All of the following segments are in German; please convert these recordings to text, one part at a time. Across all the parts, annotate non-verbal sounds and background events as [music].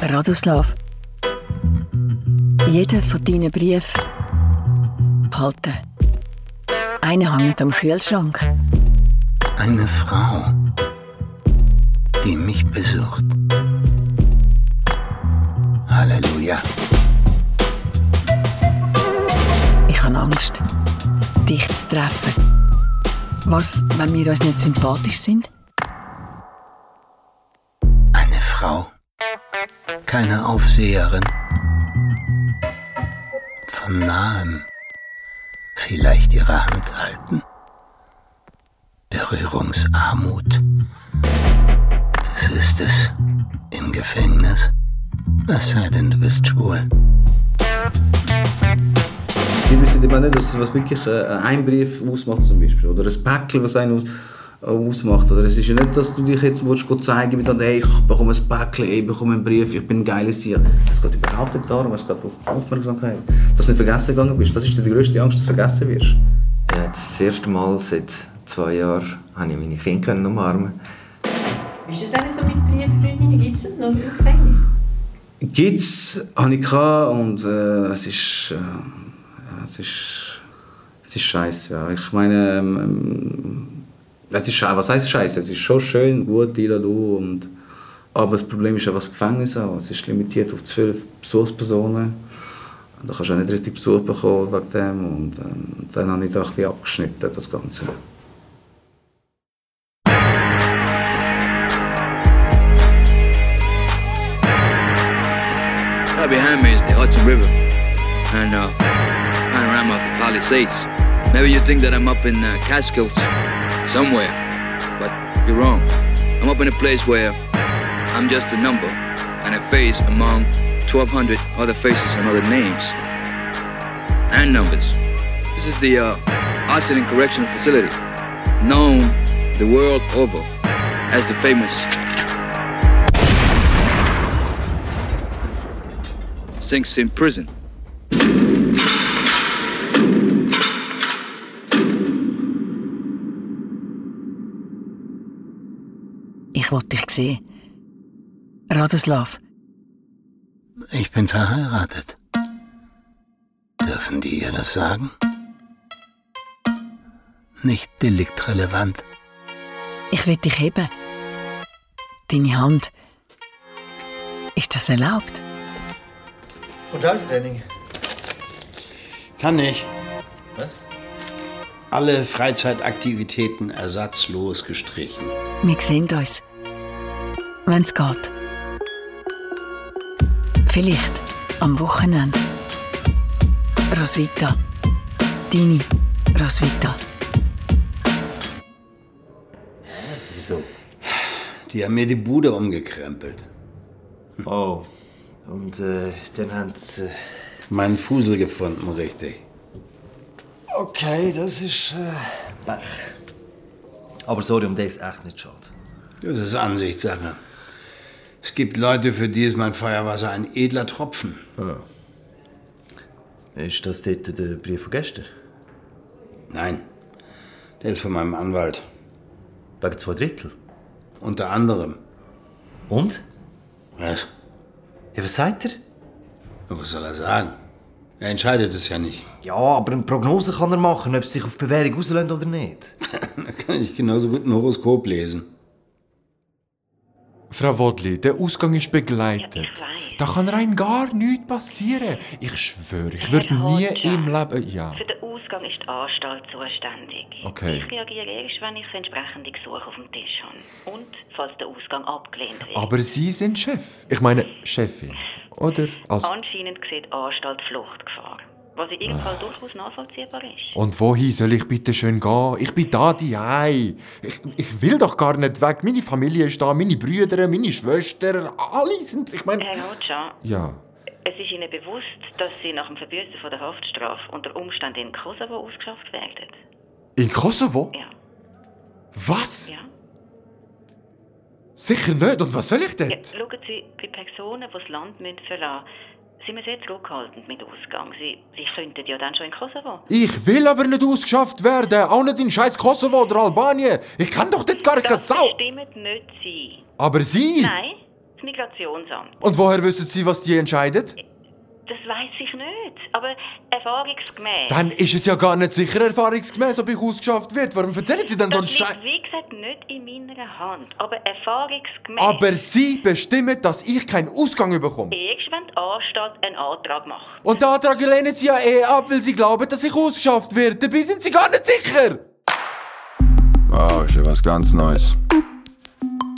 Radoslav, jeder von deinen Briefen behalten. Einer hängt am Kühlschrank. Eine Frau, die mich besucht. Halleluja. Ich habe Angst, dich zu treffen. Was, wenn wir uns nicht sympathisch sind? Keine Aufseherin. Von nahem vielleicht ihre Hand halten. Berührungsarmut. Das ist es im Gefängnis. Es sei denn, du bist schwul. Die wissen immer nicht, was wirklich äh, ein Brief ausmacht zum Beispiel. Oder ein Päckchen, was einen aus, äh, ausmacht. Oder es ist ja nicht, dass du dich jetzt willst, zeigen willst, hey, ich bekomme ein Päckchen, ich bekomme einen Brief, ich bin ein geiles Tier. Es geht überhaupt nicht darum, es geht um Aufmerksamkeit. Dass du nicht vergessen gegangen bist. Das ist die größte Angst, dass du vergessen wirst. Ja, das erste Mal seit zwei Jahren habe ich meine Kinder umarmen Wie ist das eigentlich so mit Brieffreundinnen? Gibt es das noch im Gefängnis? Gibt's, habe ich gehabt und äh, es ist, äh, es ist, es ist scheiße. Ja. Ich meine, ähm, es ist scheiße. Was heißt scheiße? Es ist schon schön, gut, du und aber das Problem ist ja, das Gefängnis auch. Es ist limitiert auf zwölf Besuchspersonen. Da kannst du auch nicht richtig Besuch bekommen wegen dem. Und ähm, dann habe ich da ein bisschen abgeschnitten, das Ganze. Right behind me is the Hudson River and uh, panorama of the Palisades. Maybe you think that I'm up in uh, Catskills somewhere, but you're wrong. I'm up in a place where I'm just a number and a face among 1,200 other faces and other names and numbers. This is the uh, Arsenal Correctional Facility, known the world over as the famous Sing Sing Prison. Wollte dich sehen. Radoslav, Ich bin verheiratet. Dürfen die ihr das sagen? Nicht deliktrelevant. ich will dich heben. Deine Hand. Ist das erlaubt? Und Training. Kann nicht. Was? Alle Freizeitaktivitäten ersatzlos gestrichen. Wir sehen uns. Wenn es geht. Vielleicht am Wochenende. Roswitha. Deine Roswitha. Wieso? Die haben mir die Bude umgekrempelt. Oh. Und äh, dann haben sie. Äh... Meinen Fusel gefunden, richtig. Okay, das ist. Äh, Pech. Aber sorry, um das ist echt nicht schade. Das ist Ansichtssache. Es gibt Leute, für die ist mein Feuerwasser ein edler Tropfen. Ah. Ist das dort der Brief von gestern? Nein, der ist von meinem Anwalt. Wegen zwei Drittel? Unter anderem. Und? Was? Ja, was sagt er? Was soll er sagen? Er entscheidet es ja nicht. Ja, aber eine Prognose kann er machen, ob es sich auf Bewährung auslässt oder nicht. [laughs] da kann ich genauso gut ein Horoskop lesen. Frau Wodli, der Ausgang ist begleitet. Da kann rein gar nichts passieren. Ich schwöre, ich würde nie im Leben. Ja. Für den Ausgang ist die Anstalt zuständig. Okay. Ich reagiere erst, wenn ich das entsprechende Gesuch auf dem Tisch habe. Und falls der Ausgang abgelehnt wird. Aber Sie sind Chef. Ich meine, Chefin. Oder? Als Anscheinend sieht die Anstalt Fluchtgefahr. Was in ihrem Fall durchaus nachvollziehbar ist. Und wohin soll ich bitte schön gehen? Ich bin da die Ich, ich will doch gar nicht weg. Meine Familie ist da, meine Brüder, meine Schwester, alle sind. Ich meine. Herr Rocha, Ja. es ist Ihnen bewusst, dass Sie nach dem Verbüßen von der Haftstrafe unter Umständen in Kosovo ausgeschafft werden. In Kosovo? Ja. Was? Ja. Sicher nicht. Und was soll ich ja. dort? Schauen Sie, bei Personen, die das Land verlassen müssen, Sie müssen jetzt zurückhaltend mit Ausgang. Sie, Sie könnten ja dann schon in Kosovo. Ich will aber nicht ausgeschafft werden, auch nicht in scheiß Kosovo oder Albanien. Ich kann doch dort gar keine Das Sau. bestimmt nicht Sie. Aber Sie? Nein, das Migrationsamt. Und woher wissen Sie, was die entscheidet? Das weiß ich nicht. Aber erfahrungsgemäß. Dann ist es ja gar nicht sicher erfahrungsgemäß, ob ich ausgeschafft wird. Warum erzählen Sie denn so einen Scheiß? liegt, wie gesagt, nicht in meiner Hand. Aber erfahrungsgemäß. Aber Sie bestimmen, dass ich keinen Ausgang bekomme. Erst wenn die Anstalt einen Antrag macht. Und den Antrag lehnen Sie ja eh ab, weil Sie glauben, dass ich ausgeschafft werde. Dabei sind Sie gar nicht sicher. Wow, ist ja was ganz Neues.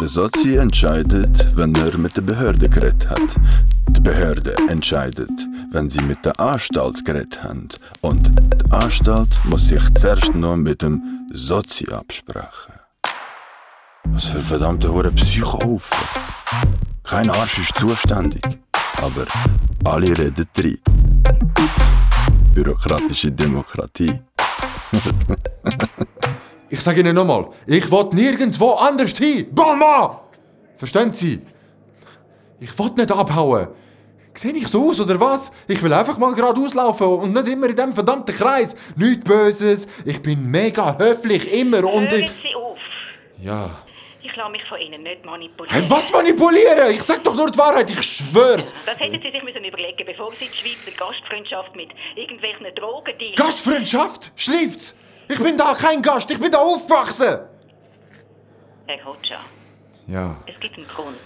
Der Sozi entscheidet, wenn er mit der Behörde geredet hat. Die Behörde entscheidet, wenn sie mit der Anstalt geredet haben. Und die Anstalt muss sich zuerst noch mit dem Sozi absprechen. Was für verdammte hure Psycho Kein Arsch ist zuständig, aber alle reden drin. Bürokratische Demokratie. [laughs] Ich sage Ihnen nochmal, ich will nirgendwo anders hin. Balma! Verstehen Sie? Ich will nicht abhauen. Sehe ich so aus, oder was? Ich will einfach mal geradeaus laufen und nicht immer in diesem verdammten Kreis. Nichts Böses. Ich bin mega höflich, immer und ich... Sie auf. Ja. Ich lasse mich von Ihnen nicht manipulieren. Hey, was manipulieren? Ich sag doch nur die Wahrheit, ich schwör's. Das hätten Sie sich müssen überlegen bevor Sie die Schweizer Gastfreundschaft mit irgendwelchen Drogen dealen. Gastfreundschaft? Schläft's? Ich bin da kein Gast, ich bin da aufgewachsen. Herr Hotscha, Ja, es gibt einen Grund,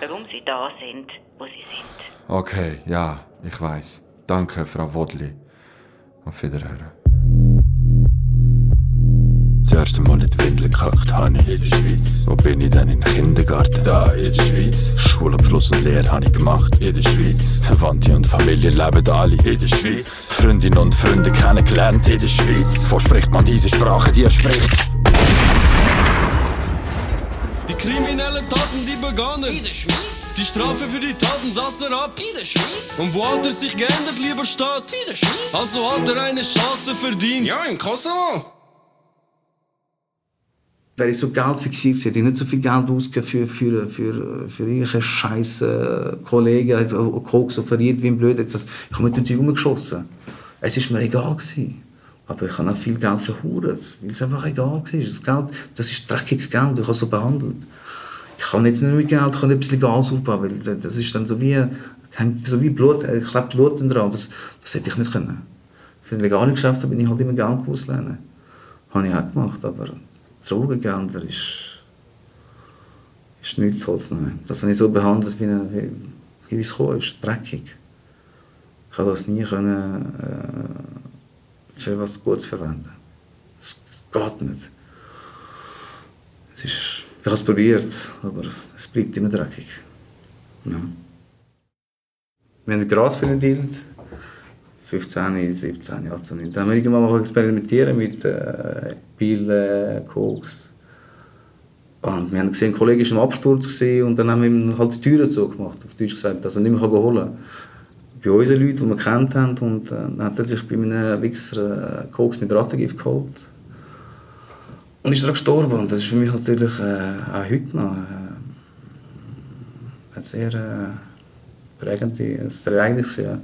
warum Sie da sind, wo Sie sind. okay, ja, ich weiß. Danke, Frau Wodli. Auf Wiederhören. Das erste Mal in die Windel gekackt habe ich in der Schweiz. Wo bin ich dann in den Kindergarten? Da, in der Schweiz. Schulabschluss und Lehre habe ich gemacht. In der Schweiz. Verwandte und Familie leben alle in der Schweiz. Freundinnen und Freunde kennengelernt in der Schweiz. Wo spricht man diese Sprache, die er spricht? Die kriminellen Taten, die begannen. In der Schweiz. Die Strafe für die Taten saß er ab. In der Schweiz. Und wo hat er sich geändert, lieber Staat? In der Schweiz. Also hat er eine Chance verdient. Ja, im Kosovo. Wäre ich so Geld fixiert hätte ich nicht so viel Geld ausgegeben für, für, für, für irgendwelche scheiß äh, Kollegen, also Koks offeriert wie ein Blöd. Ich habe mit dem Zeug umgeschossen. Es ist mir egal gewesen. Aber ich habe auch viel Geld verhurt, weil es einfach egal war. Das Geld, das ist dreckiges Geld, ich habe so behandelt. Ich kann jetzt nicht mit Geld, ich kann etwas Legales aufbauen, weil das ist dann so wie, so wie Blut, äh, klebt Blut dran. Das, das hätte ich nicht können. Für legale Geschäfte bin ich halt immer Geld auslehnen. Habe ich auch gemacht, aber Drogengelder ist, ist nichts Tolles. Nein. Das habe ich so behandelt, wie, wie, wie es gekommen ist. Dreckig. Ich konnte das nie können, äh, für was Gutes verwenden. Es geht nicht. Es ist, ich habe es probiert, aber es bleibt immer dreckig. Ja. Wir haben Gras verdielt. 15, 17, 18. Dann haben wir irgendwann mal experimentieren mit äh, Pillen, Koks. Und wir haben gesehen, ein Kollege war im Absturz gewesen, und dann haben wir ihm halt die Türen zugemacht, auf Deutsch gesagt, dass er nicht mehr holen kann. Bei unseren Leuten, die wir kennt haben, und äh, dann hat er sich bei einem Wichser äh, Koks mit Rattengift geholt. Und ist daran gestorben. Und das ist für mich natürlich äh, auch heute noch äh, ein sehr äh, prägendes Ereignis. Ja.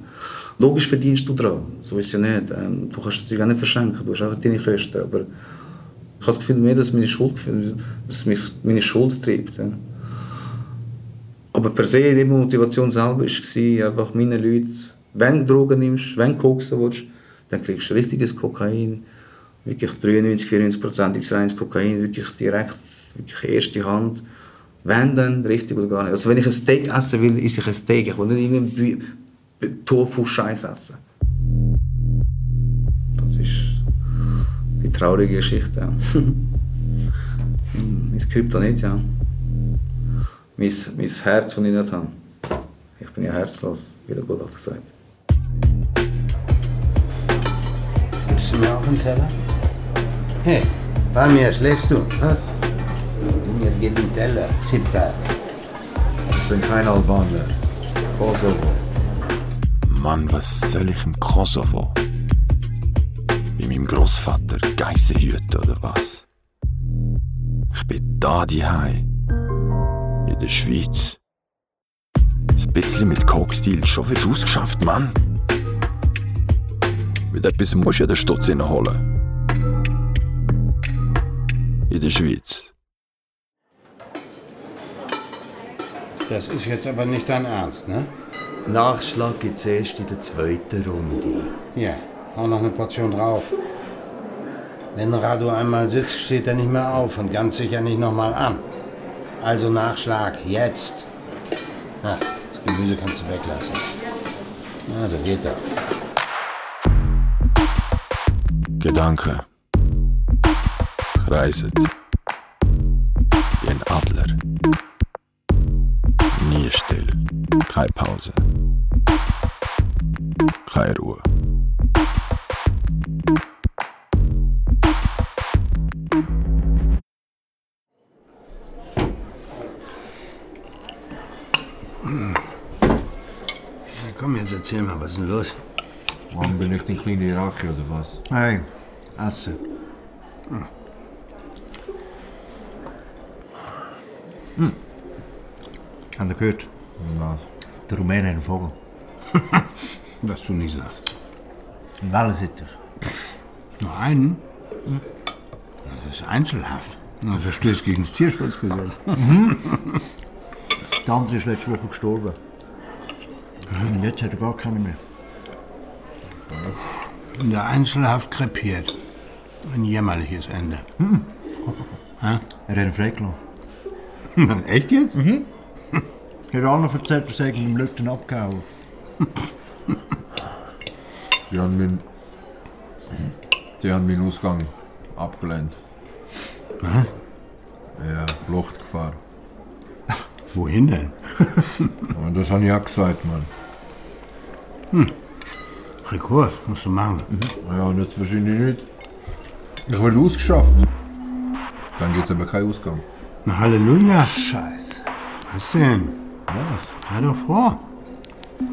Logisch verdienst du daran, so ist es ja nicht. Ähm, du kannst es auch nicht verschenken, du hast einfach deine Kosten. Aber ich habe das Gefühl, mehr, dass, meine Schuld, dass mich meine Schuld treibt. Ja. Aber per se, die Motivation selber war einfach meine Leute, wenn du Drogen nimmst, wenn du koksen willst, dann kriegst du richtiges Kokain, wirklich 93, 94 Prozent reines Kokain, wirklich direkt, wirklich erste Hand. Wenn dann, richtig oder gar nicht. Also wenn ich ein Steak essen will, esse ich ein Steak. Ich will nicht irgendwie Tofu-Scheiß essen. Das ist die traurige Geschichte. Ja. [laughs] mein Kryptonit, ja. Mein, mein Herz, das ich nicht habe. Ich bin ja herzlos, wie der Gutachter sagt. Gibst du mir auch einen Teller? Hey, bei mir schläfst du. Was? Du mir gib einen Teller. Siebtag. Ich bin kein Albaner. Kosovo. Mann, was soll ich im Kosovo? Bei meinem Großvater Geisenhüter oder was? Ich bin da die In der Schweiz. Das bisschen mit Coke-Stil, schon du ausgeschafft, Mann. Mit etwas musst du ja den Stutz holen. In der Schweiz. Das ist jetzt aber nicht dein Ernst, ne? Nachschlag gibt's erst in der zweiten Runde. Ja, hau noch eine Portion drauf. Wenn Rado einmal sitzt, steht er nicht mehr auf und ganz sicher nicht nochmal an. Also Nachschlag, jetzt. Na, das Gemüse kannst du weglassen. Also geht doch. Gedanken kreisen keine Pause, keine Ruhe. Na komm, jetzt erzähl mal, was ist denn los? Warum bin ich die kleine Rache oder was? Nein, Asse. Hm. Habt ihr gehört? Was? Der Rumäne hat einen Vogel. [laughs] Was du nicht sagst. Ein Wellensitter. Nur einen? Das ist einzelhaft. Das verstößt gegen das Tierschutzgesetz. [laughs] Der andere ist letzte Woche gestorben. Und jetzt hat er gar keinen mehr. In der Einzelhaft krepiert. Ein jämmerliches Ende. Hm. Er hat ihn freigelassen. [laughs] Echt jetzt? Mhm. Er hat allen erzählt, er sei im Lüften abgehauen. Die haben meinen. Die haben meinen Ausgang abgelehnt. Was? Ja, Fluchtgefahr. Wohin denn? Und das habe ich auch gesagt, Mann. Hm. Rekord musst du machen. Ja, und jetzt wahrscheinlich nicht. Ich werde ausgeschafft. Dann gibt es aber keinen Ausgang. Na, Halleluja. Scheiße. Was denn? Was? Sei doch froh.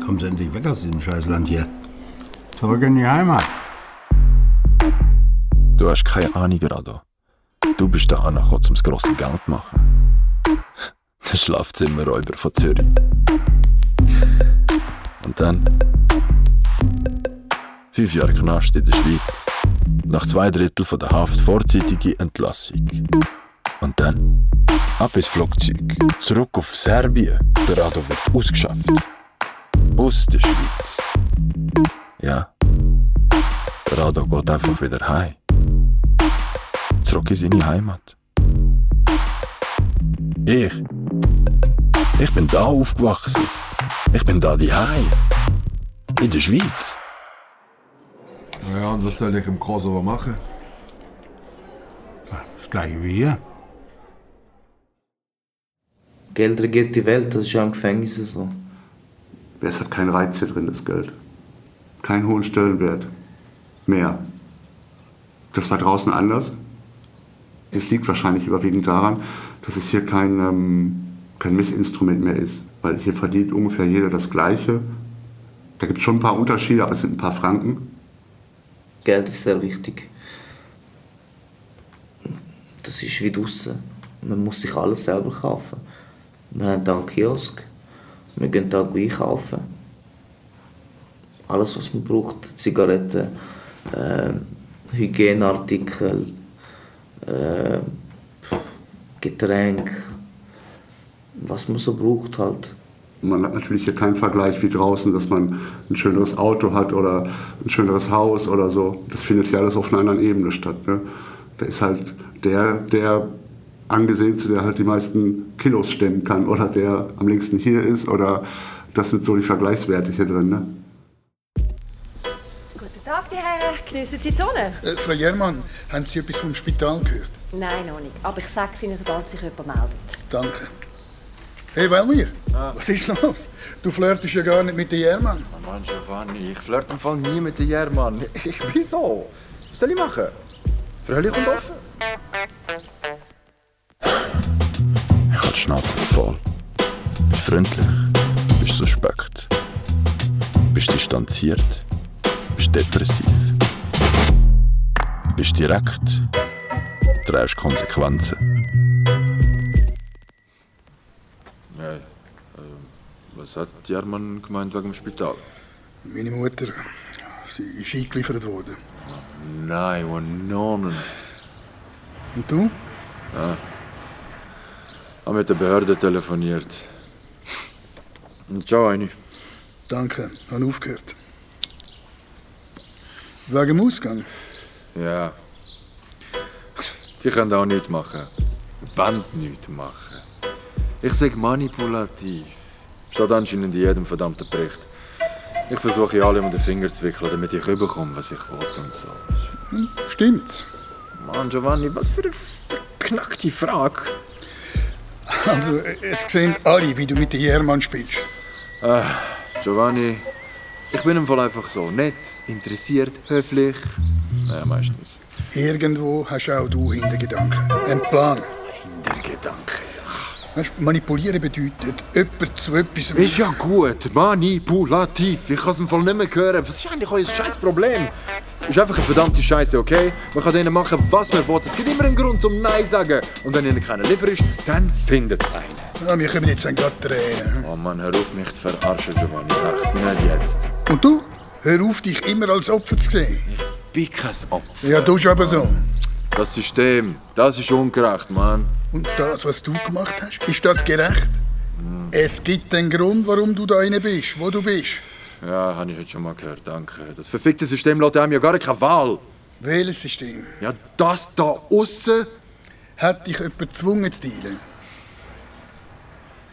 Kommst endlich weg aus diesem Scheißland hier. Zurück in die Heimat. Du hast keine Ahnung, Rado. Du bist da angekommen, um das grosse Geld zu machen. Der Schlafzimmerräuber von Zürich. Und dann? Fünf Jahre Knast in der Schweiz. Nach zwei Drittel von der Haft vorzeitige Entlassung. Und dann? Ab ins Flugzeug. Zurück auf Serbien. Der Rado wird ausgeschafft. Aus der Schweiz. Ja. Der Rado geht einfach wieder heim. Zurück in seine Heimat. Ich. Ich bin da aufgewachsen. Ich bin da die In der Schweiz. Ja, und was soll ich im Kosovo machen? Das gleiche wie hier. Geld regiert die Welt, das ist ja im Gefängnis so. Es hat keinen Reiz hier drin, das Geld. Keinen hohen Stellenwert. Mehr. Das war draußen anders. Es liegt wahrscheinlich überwiegend daran, dass es hier kein, ähm, kein Missinstrument mehr ist. Weil hier verdient ungefähr jeder das Gleiche. Da gibt es schon ein paar Unterschiede, aber es sind ein paar Franken. Geld ist sehr wichtig. Das ist wie draussen. Man muss sich alles selber kaufen. Wir haben hier einen Kiosk. Wir gehen hier einkaufen. Alles, was man braucht. Zigaretten, äh, Hygieneartikel, äh, Getränke. Was man so braucht halt. Man hat natürlich hier keinen Vergleich wie draußen, dass man ein schöneres Auto hat oder ein schöneres Haus oder so. Das findet hier alles auf einer anderen Ebene statt. Ne? Da ist halt der, der Angesehenste, der halt die meisten Kilos stemmen kann oder der am längsten hier ist oder das sind so die Vergleichswerte hier drin. Ne? Guten Tag, die Herren. Geniessen Sie die Sonne? Äh, Frau Jermann, haben Sie etwas vom Spital gehört? Nein, noch nicht. Aber ich sage es Ihnen, sobald sich jemand meldet. Danke. Hey, Welmir, was ist los? Du flirtest ja gar nicht mit der Jermann. Mann, Giovanni, ich flirte im Fall nie mit der Jermann. [laughs] Ich bin so. Was soll ich machen? Fröhlich und offen. Ich habe die Schnauze voll. Bist freundlich, bist suspekt, bist distanziert, bist depressiv, bist direkt, trägst Konsequenzen. Nein, Was hat Jermann gemeint wegen dem Spital? Meine Mutter, sie ist eingeliefert worden. Nein, oh Nonnen. Und du? Ja. Hab mit der Behörde telefoniert. Und ciao, eine. Danke, habe aufgehört. Wegen dem Ausgang? Ja. Die können auch nichts machen. Wollen nichts machen. Ich sag manipulativ. Steht anscheinend in jedem verdammten Bericht. Ich versuche alle um den Finger zu wickeln, damit ich überkomme, was ich will und so. Stimmt's. Mann, Giovanni, was für eine beknackte Frage. Also, es sehen alle, wie du mit dem Hermann spielst. Äh, Giovanni, ich bin im Fall einfach so nett, interessiert, höflich. Naja, meistens. Irgendwo hast auch du Hintergedanken. Ein Plan. Hintergedanken, Weißt, manipulieren bedeutet, jemand zu etwas... Ist ja gut, manipulativ. Ich kann es im Fall nicht mehr hören. Was ist eigentlich euer scheiß Problem? Ist einfach eine verdammte Scheiße, okay? Man kann denen machen, was man will. Es gibt immer einen Grund zum Nein sagen. Und wenn ihnen keiner liefer ist, dann findet es einen. Ja, wir kommen jetzt gerade Tränen. Oh Mann, hör auf mich zu verarschen, Giovanni. Echt nicht jetzt. Und du? Hör auf, dich immer als Opfer zu sehen. Ich bin kein Opfer. Ja, du bist aber so. Das System, das ist ungerecht, Mann. Und das, was du gemacht hast, ist das gerecht? Es gibt einen Grund, warum du da rein bist, wo du bist. Ja, habe ich heute schon mal gehört, danke. Das verfickte System lässt einem ja gar keine Wahl. Welches System? Ja, das da aussen. Hat dich jemand gezwungen zu dealen?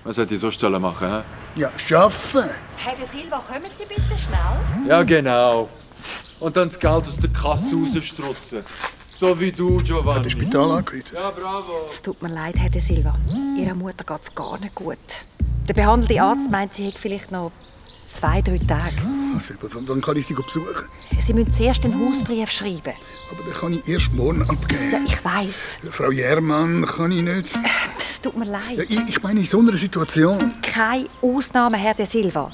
Was hätte ich so stellen machen, hä? Ja, schaffen. Herr Silva, kommen Sie bitte schnell? Ja, genau. Und dann das Geld aus der Kasse rausstrutzen. So wie du, Giovanni. Hat das Spital angerufen? Ja, bravo. Es tut mir leid, Herr de Silva. Ihrer Mutter geht es gar nicht gut. Der behandelte Arzt meint, sie hätte vielleicht noch zwei, drei Tage. Also, wann wann kann ich sie besuchen? Sie müssen zuerst einen Hausbrief schreiben. Aber den kann ich erst morgen abgeben. Ja, ich weiß. Frau Jermann kann ich nicht. Es tut mir leid. Ja, ich, ich meine, in so einer Situation. Keine Ausnahme, Herr de Silva.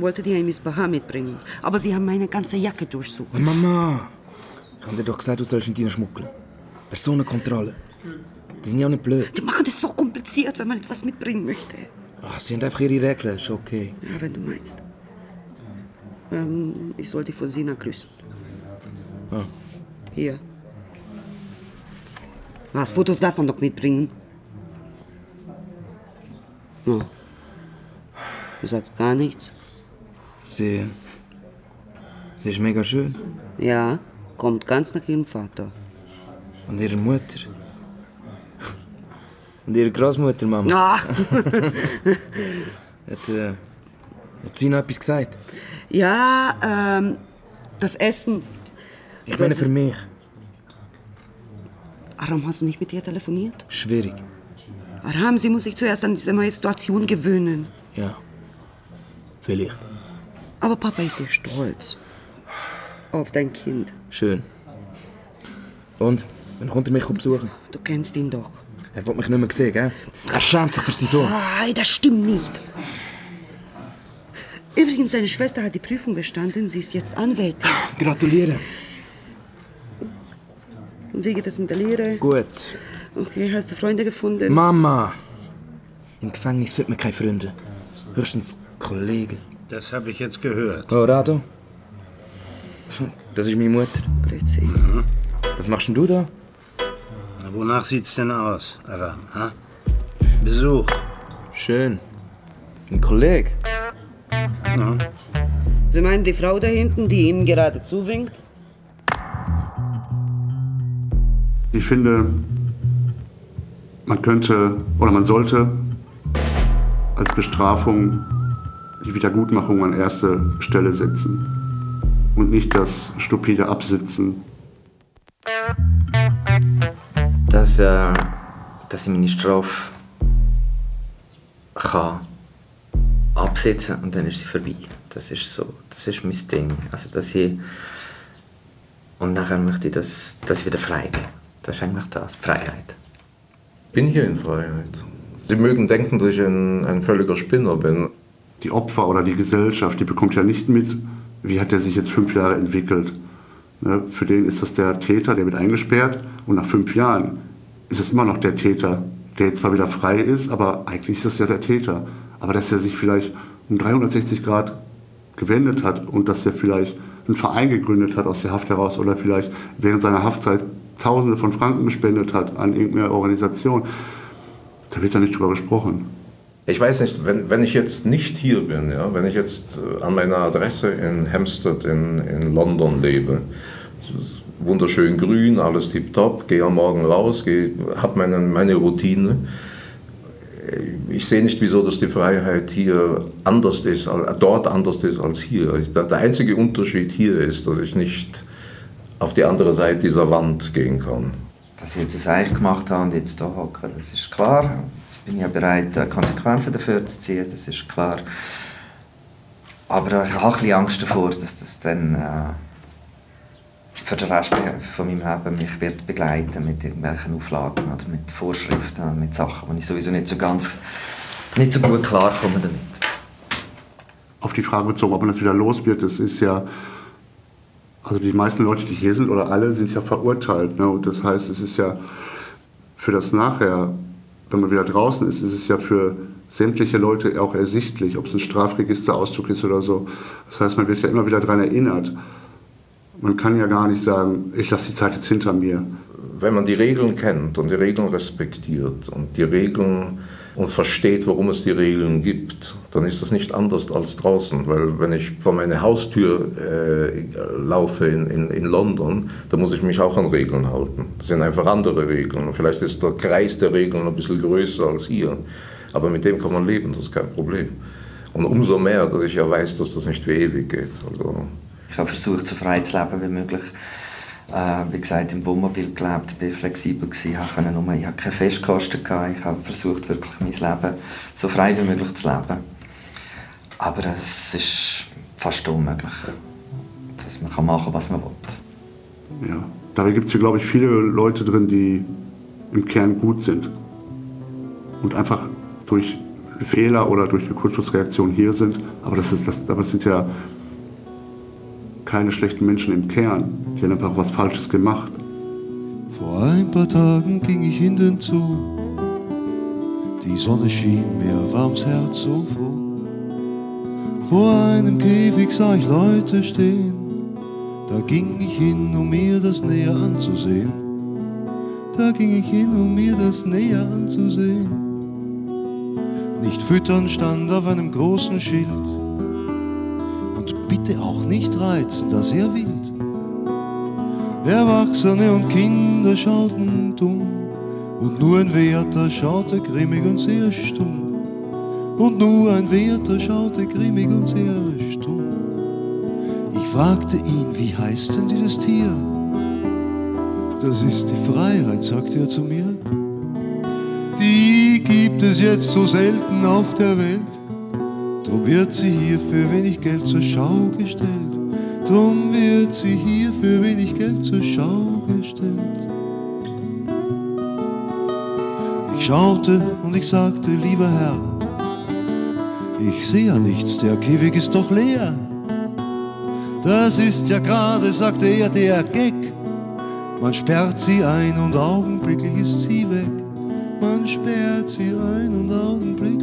Wollte die Miss Baha mitbringen. Aber sie haben meine ganze Jacke durchsucht. Mama, ich habe dir doch gesagt, du sollst deinen schmuggeln. Personenkontrolle. Die sind ja auch nicht blöd. Die machen das so kompliziert, wenn man etwas mitbringen möchte. Ach, sie haben einfach ihre Regeln, ist okay. Ja, wenn du meinst. Ähm, ich soll die von Sina grüßen. Ah. Hier. Was, Fotos darf man doch mitbringen? Oh. Du sagst gar nichts? Sie. Sie ist mega schön. Ja, kommt ganz nach ihrem Vater. Und ihre Mutter. Und ihre Großmutter, Mama. Ah. [laughs] hat, äh, hat sie noch etwas gesagt? Ja, ähm, das Essen. Ich meine für mich. Warum hast du nicht mit ihr telefoniert? Schwierig. Aram, sie muss sich zuerst an diese neue Situation gewöhnen. Ja. Vielleicht. Aber Papa ist sehr stolz. Auf dein Kind. Schön. Und? Wann kommt er mich besuchen? Du kennst ihn doch. Er will mich nicht mehr sehen, gell? Er schämt sich für seinen Sohn. Nein, das stimmt nicht. Übrigens, seine Schwester hat die Prüfung bestanden. Sie ist jetzt Anwältin. Gratuliere. Und wie geht es mit der Lehre? Gut. Okay, hast du Freunde gefunden? Mama! Im Gefängnis findet man keine Freunde. Höchstens Kollegen. Das habe ich jetzt gehört. Oh, Rado. Das ist meine Mutter. Grüezi. Mhm. Was machst denn du da? Na, wonach sieht's denn aus, Aram? Ha? Besuch. Schön. Ein Kollege. Ja. Sie meinen die Frau da hinten, die ihm gerade zuwinkt? Ich finde, man könnte oder man sollte als Bestrafung die Wiedergutmachung an erste Stelle setzen und nicht das stupide Absitzen. Dass, äh, dass ich meine Strafe kann absitzen und dann ist sie vorbei. Das ist so, das ist mein Ding. Also, dass ich und nachher möchte ich, dass, dass ich wieder frei bin. Das ist eigentlich das, Freiheit. bin hier in Freiheit. Sie mögen denken, dass ich ein, ein völliger Spinner bin, die Opfer oder die Gesellschaft, die bekommt ja nicht mit, wie hat er sich jetzt fünf Jahre entwickelt. Ne? Für den ist das der Täter, der wird eingesperrt und nach fünf Jahren ist es immer noch der Täter, der jetzt zwar wieder frei ist, aber eigentlich ist es ja der Täter. Aber dass er sich vielleicht um 360 Grad gewendet hat und dass er vielleicht einen Verein gegründet hat aus der Haft heraus oder vielleicht während seiner Haftzeit Tausende von Franken gespendet hat an irgendeine Organisation, da wird da nicht drüber gesprochen. Ich weiß nicht, wenn, wenn ich jetzt nicht hier bin, ja, wenn ich jetzt äh, an meiner Adresse in Hampstead in, in London lebe, wunderschön grün, alles tipptopp, gehe am Morgen raus, habe meine, meine Routine. Ich sehe nicht, wieso dass die Freiheit hier anders ist, dort anders ist als hier. Der einzige Unterschied hier ist, dass ich nicht auf die andere Seite dieser Wand gehen kann. Dass ich jetzt das Eich gemacht habe und jetzt hier hocke, das ist klar. Ich bin ja bereit, äh, Konsequenzen dafür zu ziehen, das ist klar. Aber ich habe ein bisschen Angst davor, dass das dann äh, für den Rest von meinem Leben mich wird begleiten mit irgendwelchen Auflagen oder mit Vorschriften mit Sachen, wo ich sowieso nicht so ganz, nicht so gut klarkomme damit. Auf die Frage bezogen, ob man das wieder los wird, das ist ja, also die meisten Leute, die hier sind oder alle, sind ja verurteilt. Ne? Und das heißt, es ist ja für das Nachher, wenn man wieder draußen ist, ist es ja für sämtliche Leute auch ersichtlich, ob es ein Strafregisterauszug ist oder so. Das heißt, man wird ja immer wieder daran erinnert. Man kann ja gar nicht sagen, ich lasse die Zeit jetzt hinter mir. Wenn man die Regeln kennt und die Regeln respektiert und die Regeln und versteht, warum es die Regeln gibt, dann ist das nicht anders als draußen. Weil wenn ich vor meine Haustür äh, laufe in, in, in London, dann muss ich mich auch an Regeln halten. Das sind einfach andere Regeln. Vielleicht ist der Kreis der Regeln ein bisschen größer als hier. Aber mit dem kann man leben, das ist kein Problem. Und umso mehr, dass ich ja weiß, dass das nicht wie ewig geht. Also, ich habe versucht, so frei zu leben wie möglich. Äh, wie gesagt, im Wohnmobil gelebt, bin flexibel gewesen, habe nur, ich hatte keine Festkosten gehabt. Ich habe versucht, wirklich mein Leben so frei wie möglich zu leben. Aber es ist fast unmöglich, dass man machen kann, was man will. Ja, dabei gibt es glaube ich, viele Leute drin, die im Kern gut sind und einfach durch Fehler oder durch eine Kurzschutzreaktion hier sind. Aber das, ist, das, das sind ja keine schlechten Menschen im Kern. Die haben einfach was Falsches gemacht. Vor ein paar Tagen ging ich in den Zoo. Die Sonne schien mir warms Herz so froh. Vor einem Käfig sah ich Leute stehen. Da ging ich hin, um mir das näher anzusehen. Da ging ich hin, um mir das näher anzusehen. Nicht füttern stand auf einem großen Schild bitte auch nicht reizen, das er wild. Erwachsene und Kinder schauten dumm, und nur ein Wärter schaute grimmig und sehr stumm. Und nur ein Wärter schaute grimmig und sehr stumm. Ich fragte ihn, wie heißt denn dieses Tier? Das ist die Freiheit, sagte er zu mir. Die gibt es jetzt so selten auf der Welt. Wird sie hier für wenig Geld zur Schau gestellt. Drum wird sie hier für wenig Geld zur Schau gestellt. Ich schaute und ich sagte, lieber Herr, ich sehe ja nichts, der Käfig ist doch leer. Das ist ja gerade, sagte er, der Gag. Man sperrt sie ein und augenblicklich ist sie weg. Man sperrt sie ein und augenblicklich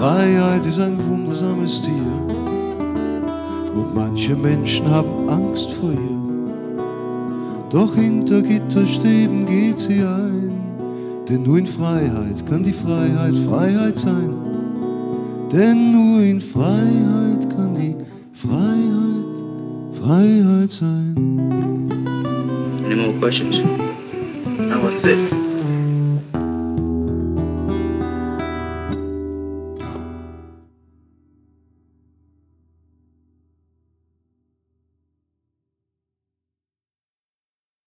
Freiheit ist ein wundersames Tier und manche Menschen haben Angst vor ihr. Doch hinter Gitterstäben geht sie ein, denn nur in Freiheit kann die Freiheit Freiheit sein. Denn nur in Freiheit kann die Freiheit Freiheit sein. Any more questions? That was it.